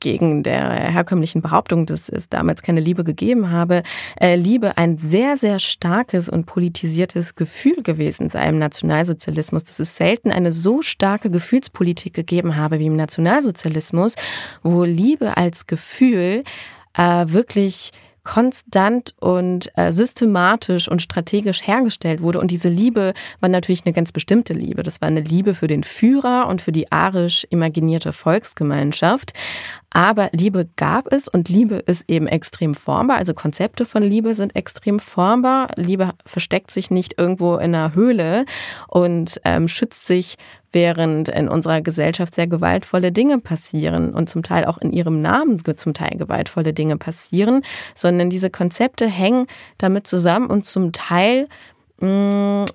gegen der herkömmlichen Behauptung, dass es damals keine Liebe gegeben habe, äh, Liebe ein sehr, sehr starkes und politisiertes Gefühl gewesen sei im Nationalsozialismus, dass es selten eine so starke Gefühlspolitik gegeben habe wie im Nationalsozialismus, wo Liebe als Gefühl äh, wirklich konstant und äh, systematisch und strategisch hergestellt wurde. Und diese Liebe war natürlich eine ganz bestimmte Liebe. Das war eine Liebe für den Führer und für die arisch imaginierte Volksgemeinschaft. Aber Liebe gab es und Liebe ist eben extrem formbar. Also Konzepte von Liebe sind extrem formbar. Liebe versteckt sich nicht irgendwo in einer Höhle und ähm, schützt sich während in unserer Gesellschaft sehr gewaltvolle Dinge passieren und zum Teil auch in ihrem Namen zum Teil gewaltvolle Dinge passieren, sondern diese Konzepte hängen damit zusammen und zum Teil mh, mm,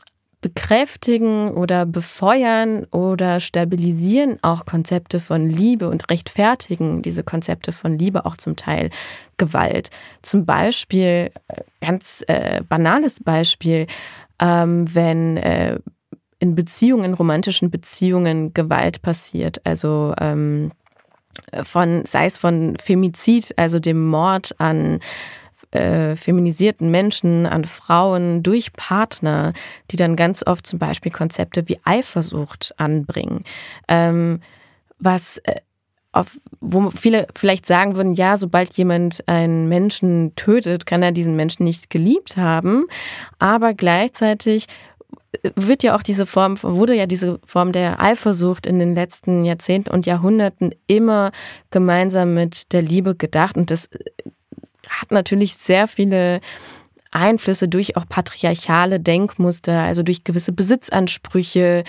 bekräftigen oder befeuern oder stabilisieren auch Konzepte von Liebe und rechtfertigen diese Konzepte von Liebe auch zum Teil Gewalt. Zum Beispiel, äh, ganz äh, banales Beispiel, ähm, wenn äh, in Beziehungen, romantischen Beziehungen Gewalt passiert. Also ähm, von, sei es von Femizid, also dem Mord an äh, feminisierten Menschen, an Frauen durch Partner, die dann ganz oft zum Beispiel Konzepte wie Eifersucht anbringen. Ähm, was äh, auf, wo viele vielleicht sagen würden, ja, sobald jemand einen Menschen tötet, kann er diesen Menschen nicht geliebt haben. Aber gleichzeitig wird ja auch diese Form, wurde ja diese Form der Eifersucht in den letzten Jahrzehnten und Jahrhunderten immer gemeinsam mit der Liebe gedacht. Und das hat natürlich sehr viele Einflüsse durch auch patriarchale Denkmuster, also durch gewisse Besitzansprüche,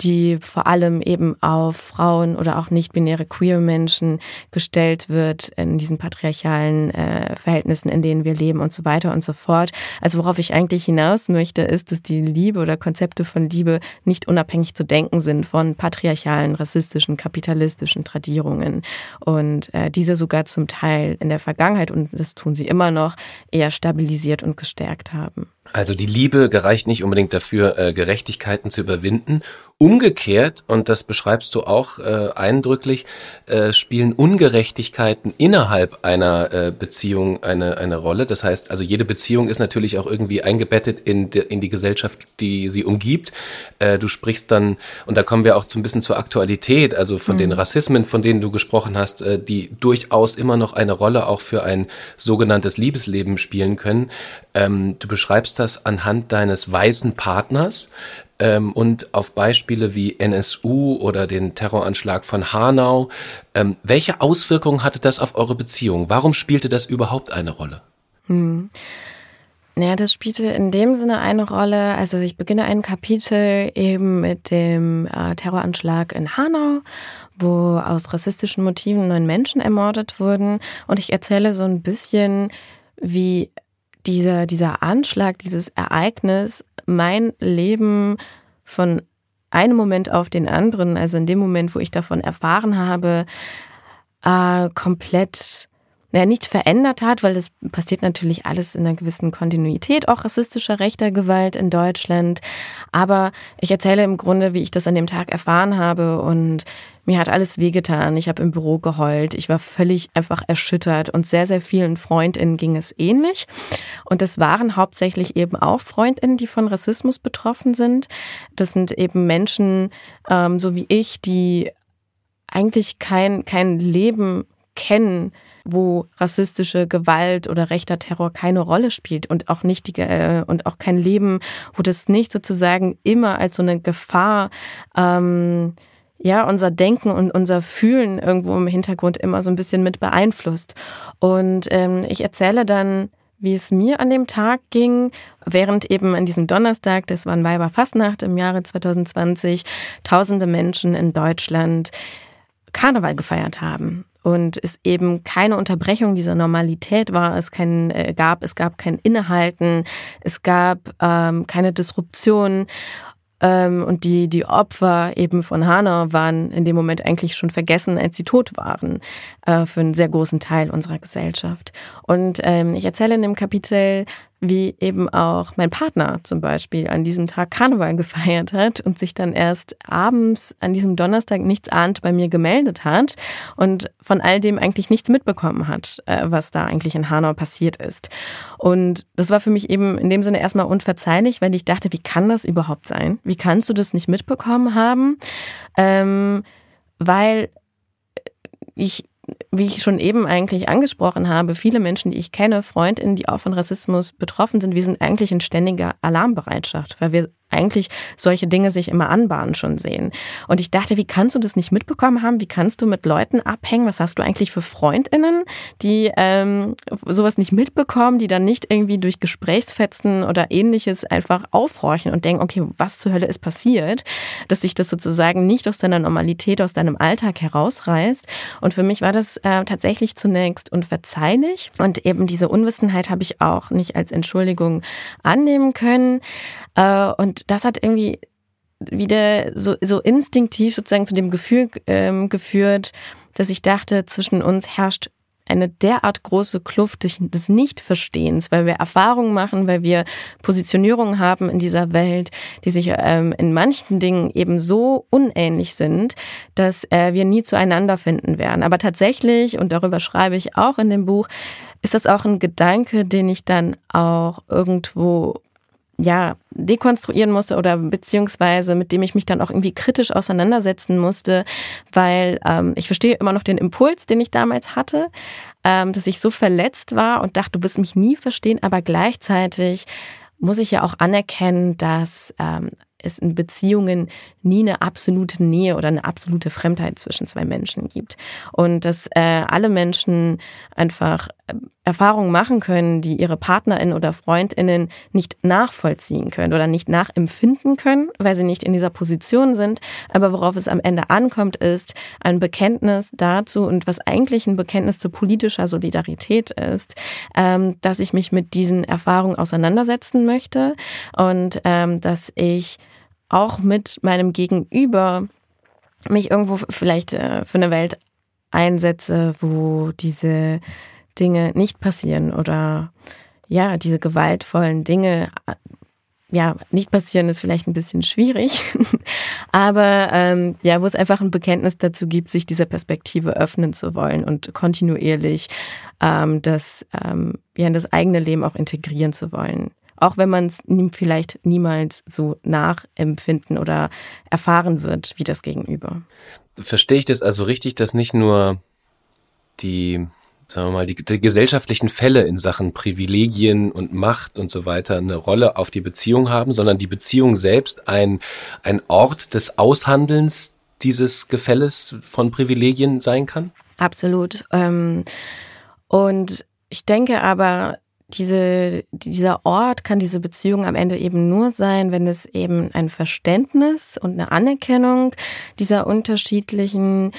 die vor allem eben auf Frauen oder auch nicht-binäre queer Menschen gestellt wird in diesen patriarchalen äh, Verhältnissen, in denen wir leben und so weiter und so fort. Also worauf ich eigentlich hinaus möchte, ist, dass die Liebe oder Konzepte von Liebe nicht unabhängig zu denken sind von patriarchalen, rassistischen, kapitalistischen Tradierungen und äh, diese sogar zum Teil in der Vergangenheit, und das tun sie immer noch, eher stabilisiert und gestärkt haben. Also die Liebe gereicht nicht unbedingt dafür, äh, Gerechtigkeiten zu überwinden Umgekehrt, und das beschreibst du auch äh, eindrücklich, äh, spielen Ungerechtigkeiten innerhalb einer äh, Beziehung eine, eine Rolle. Das heißt, also jede Beziehung ist natürlich auch irgendwie eingebettet in, de, in die Gesellschaft, die sie umgibt. Äh, du sprichst dann, und da kommen wir auch so ein bisschen zur Aktualität, also von mhm. den Rassismen, von denen du gesprochen hast, äh, die durchaus immer noch eine Rolle auch für ein sogenanntes Liebesleben spielen können. Ähm, du beschreibst das anhand deines weißen Partners, ähm, und auf Beispiele wie NSU oder den Terroranschlag von Hanau. Ähm, welche Auswirkungen hatte das auf eure Beziehung? Warum spielte das überhaupt eine Rolle? Hm. Naja, das spielte in dem Sinne eine Rolle. Also ich beginne ein Kapitel eben mit dem äh, Terroranschlag in Hanau, wo aus rassistischen Motiven neun Menschen ermordet wurden. Und ich erzähle so ein bisschen, wie dieser, dieser Anschlag, dieses Ereignis mein Leben von einem Moment auf den anderen, also in dem Moment, wo ich davon erfahren habe, äh, komplett naja, nicht verändert hat, weil das passiert natürlich alles in einer gewissen Kontinuität, auch rassistischer rechter Gewalt in Deutschland. Aber ich erzähle im Grunde, wie ich das an dem Tag erfahren habe und mir hat alles wehgetan. Ich habe im Büro geheult. Ich war völlig einfach erschüttert und sehr, sehr vielen Freundinnen ging es ähnlich. Und das waren hauptsächlich eben auch Freundinnen, die von Rassismus betroffen sind. Das sind eben Menschen, ähm, so wie ich, die eigentlich kein, kein Leben kennen, wo rassistische Gewalt oder rechter Terror keine Rolle spielt und auch nicht die äh, und auch kein Leben, wo das nicht sozusagen immer als so eine Gefahr ähm, ja, unser Denken und unser Fühlen irgendwo im Hintergrund immer so ein bisschen mit beeinflusst. Und ähm, ich erzähle dann, wie es mir an dem Tag ging, während eben an diesem Donnerstag, das war ein Weiberfastnacht im Jahre 2020, tausende Menschen in Deutschland Karneval gefeiert haben und es eben keine Unterbrechung dieser Normalität war, es kein, äh, gab, es gab kein Innehalten, es gab ähm, keine Disruption ähm, und die, die Opfer eben von Hanau waren in dem Moment eigentlich schon vergessen, als sie tot waren, äh, für einen sehr großen Teil unserer Gesellschaft. Und ähm, ich erzähle in dem Kapitel wie eben auch mein Partner zum Beispiel an diesem Tag Karneval (laughs) gefeiert hat und sich dann erst abends an diesem Donnerstag nichts ahnt bei mir gemeldet hat und von all dem eigentlich nichts mitbekommen hat, äh, was da eigentlich in Hanau passiert ist. Und das war für mich eben in dem Sinne erstmal unverzeihlich, weil ich dachte, wie kann das überhaupt sein? Wie kannst du das nicht mitbekommen haben? Ähm, weil ich wie ich schon eben eigentlich angesprochen habe, viele Menschen, die ich kenne, Freundinnen, die auch von Rassismus betroffen sind, wir sind eigentlich in ständiger Alarmbereitschaft, weil wir eigentlich solche Dinge sich immer anbahnen schon sehen. Und ich dachte, wie kannst du das nicht mitbekommen haben? Wie kannst du mit Leuten abhängen? Was hast du eigentlich für FreundInnen, die ähm, sowas nicht mitbekommen, die dann nicht irgendwie durch Gesprächsfetzen oder ähnliches einfach aufhorchen und denken, okay, was zur Hölle ist passiert? Dass sich das sozusagen nicht aus deiner Normalität, aus deinem Alltag herausreißt. Und für mich war das äh, tatsächlich zunächst unverzeihlich. Und eben diese Unwissenheit habe ich auch nicht als Entschuldigung annehmen können. Äh, und das hat irgendwie wieder so, so instinktiv sozusagen zu dem Gefühl ähm, geführt, dass ich dachte, zwischen uns herrscht eine derart große Kluft des Nichtverstehens, weil wir Erfahrungen machen, weil wir Positionierungen haben in dieser Welt, die sich ähm, in manchen Dingen eben so unähnlich sind, dass äh, wir nie zueinander finden werden. Aber tatsächlich, und darüber schreibe ich auch in dem Buch, ist das auch ein Gedanke, den ich dann auch irgendwo ja, dekonstruieren musste oder beziehungsweise mit dem ich mich dann auch irgendwie kritisch auseinandersetzen musste, weil ähm, ich verstehe immer noch den Impuls, den ich damals hatte, ähm, dass ich so verletzt war und dachte, du wirst mich nie verstehen, aber gleichzeitig muss ich ja auch anerkennen, dass ähm, es in Beziehungen nie eine absolute Nähe oder eine absolute Fremdheit zwischen zwei Menschen gibt. Und dass äh, alle Menschen einfach Erfahrungen machen können, die ihre PartnerInnen oder FreundInnen nicht nachvollziehen können oder nicht nachempfinden können, weil sie nicht in dieser Position sind. Aber worauf es am Ende ankommt, ist ein Bekenntnis dazu und was eigentlich ein Bekenntnis zu politischer Solidarität ist, ähm, dass ich mich mit diesen Erfahrungen auseinandersetzen möchte und ähm, dass ich auch mit meinem Gegenüber mich irgendwo vielleicht äh, für eine Welt einsetze, wo diese Dinge nicht passieren oder ja, diese gewaltvollen Dinge äh, ja, nicht passieren ist vielleicht ein bisschen schwierig, (laughs) aber ähm, ja, wo es einfach ein Bekenntnis dazu gibt, sich dieser Perspektive öffnen zu wollen und kontinuierlich ähm, das ähm, ja in das eigene Leben auch integrieren zu wollen auch wenn man es vielleicht niemals so nachempfinden oder erfahren wird wie das Gegenüber. Verstehe ich das also richtig, dass nicht nur die sagen wir mal, die, die, gesellschaftlichen Fälle in Sachen Privilegien und Macht und so weiter eine Rolle auf die Beziehung haben, sondern die Beziehung selbst ein, ein Ort des Aushandelns dieses Gefälles von Privilegien sein kann? Absolut. Ähm, und ich denke aber, diese, dieser Ort kann diese Beziehung am Ende eben nur sein, wenn es eben ein Verständnis und eine Anerkennung dieser unterschiedlichen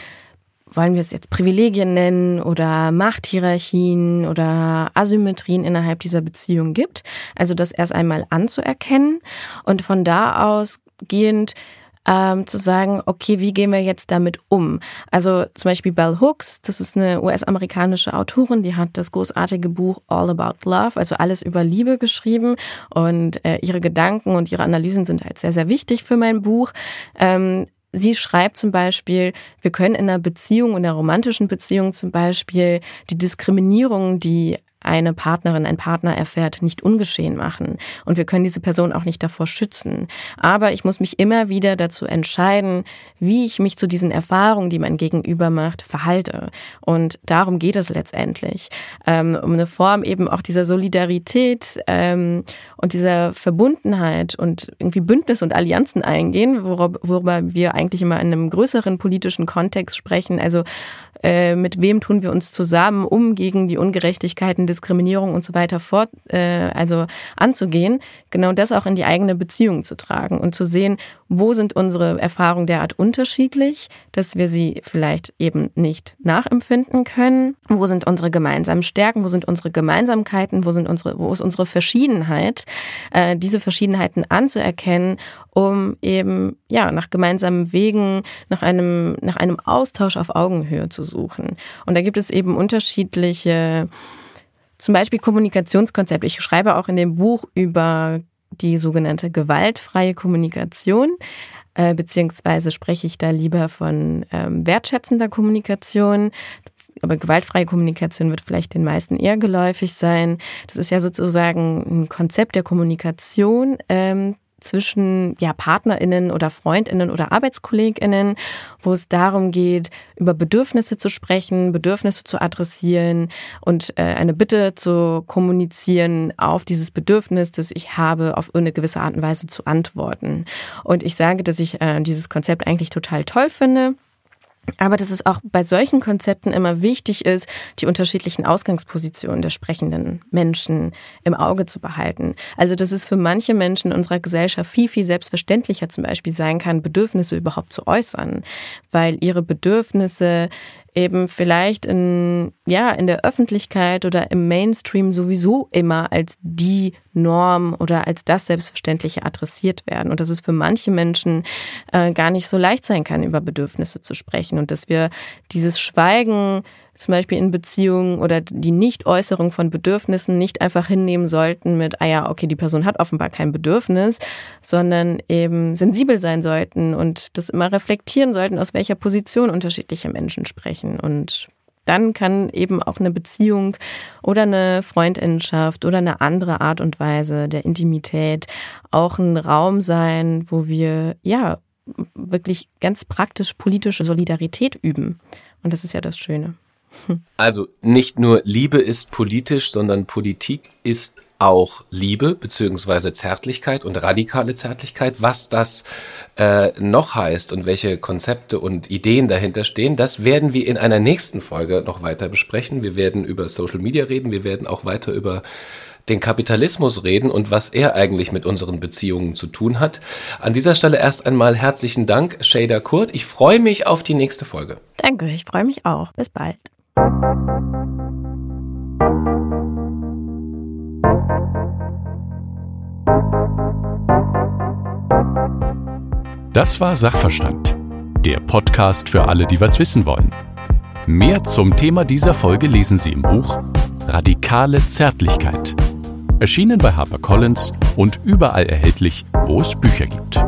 wollen wir es jetzt Privilegien nennen oder Machthierarchien oder Asymmetrien innerhalb dieser Beziehung gibt. Also das erst einmal anzuerkennen und von da ausgehend ähm, zu sagen, okay, wie gehen wir jetzt damit um? Also zum Beispiel Bell Hooks, das ist eine US-amerikanische Autorin, die hat das großartige Buch All About Love, also alles über Liebe geschrieben und äh, ihre Gedanken und ihre Analysen sind halt sehr, sehr wichtig für mein Buch. Ähm, Sie schreibt zum Beispiel, wir können in einer Beziehung, in einer romantischen Beziehung zum Beispiel die Diskriminierung, die eine Partnerin, ein Partner erfährt, nicht ungeschehen machen. Und wir können diese Person auch nicht davor schützen. Aber ich muss mich immer wieder dazu entscheiden, wie ich mich zu diesen Erfahrungen, die mein Gegenüber macht, verhalte. Und darum geht es letztendlich. Ähm, um eine Form eben auch dieser Solidarität ähm, und dieser Verbundenheit und irgendwie Bündnis und Allianzen eingehen, worüber, wir eigentlich immer in einem größeren politischen Kontext sprechen. Also äh, mit wem tun wir uns zusammen, um gegen die Ungerechtigkeiten, Diskriminierung und so weiter fort, äh, also anzugehen, genau das auch in die eigene Beziehung zu tragen und zu sehen, wo sind unsere Erfahrungen derart unterschiedlich, dass wir sie vielleicht eben nicht nachempfinden können, wo sind unsere gemeinsamen Stärken, wo sind unsere Gemeinsamkeiten, wo sind unsere, wo ist unsere Verschiedenheit, äh, diese Verschiedenheiten anzuerkennen, um eben ja nach gemeinsamen Wegen, nach einem nach einem Austausch auf Augenhöhe zu suchen. Und da gibt es eben unterschiedliche, zum Beispiel Kommunikationskonzepte. Ich schreibe auch in dem Buch über die sogenannte gewaltfreie Kommunikation äh, beziehungsweise spreche ich da lieber von ähm, wertschätzender Kommunikation. Aber gewaltfreie Kommunikation wird vielleicht den meisten eher geläufig sein. Das ist ja sozusagen ein Konzept der Kommunikation, ähm, zwischen ja, PartnerInnen oder FreundInnen oder ArbeitskollegInnen, wo es darum geht, über Bedürfnisse zu sprechen, Bedürfnisse zu adressieren und äh, eine Bitte zu kommunizieren auf dieses Bedürfnis, das ich habe, auf eine gewisse Art und Weise zu antworten. Und ich sage, dass ich äh, dieses Konzept eigentlich total toll finde aber dass es auch bei solchen Konzepten immer wichtig ist, die unterschiedlichen Ausgangspositionen der sprechenden Menschen im Auge zu behalten. Also dass es für manche Menschen in unserer Gesellschaft viel, viel selbstverständlicher zum Beispiel sein kann, Bedürfnisse überhaupt zu äußern, weil ihre Bedürfnisse eben vielleicht in, ja, in der Öffentlichkeit oder im Mainstream sowieso immer als die Norm oder als das Selbstverständliche adressiert werden. Und dass es für manche Menschen äh, gar nicht so leicht sein kann, über Bedürfnisse zu sprechen. Und dass wir dieses Schweigen zum Beispiel in Beziehungen oder die Nichtäußerung von Bedürfnissen nicht einfach hinnehmen sollten mit, ah ja, okay, die Person hat offenbar kein Bedürfnis, sondern eben sensibel sein sollten und das immer reflektieren sollten, aus welcher Position unterschiedliche Menschen sprechen. Und dann kann eben auch eine Beziehung oder eine Freundinnenschaft oder eine andere Art und Weise der Intimität auch ein Raum sein, wo wir ja wirklich ganz praktisch politische Solidarität üben. Und das ist ja das Schöne. Also nicht nur Liebe ist politisch, sondern Politik ist auch Liebe beziehungsweise Zärtlichkeit und radikale Zärtlichkeit. Was das äh, noch heißt und welche Konzepte und Ideen dahinter stehen, das werden wir in einer nächsten Folge noch weiter besprechen. Wir werden über Social Media reden, wir werden auch weiter über den Kapitalismus reden und was er eigentlich mit unseren Beziehungen zu tun hat. An dieser Stelle erst einmal herzlichen Dank, Shader Kurt. Ich freue mich auf die nächste Folge. Danke, ich freue mich auch. Bis bald. Das war Sachverstand, der Podcast für alle, die was wissen wollen. Mehr zum Thema dieser Folge lesen Sie im Buch Radikale Zärtlichkeit. Erschienen bei HarperCollins und überall erhältlich, wo es Bücher gibt.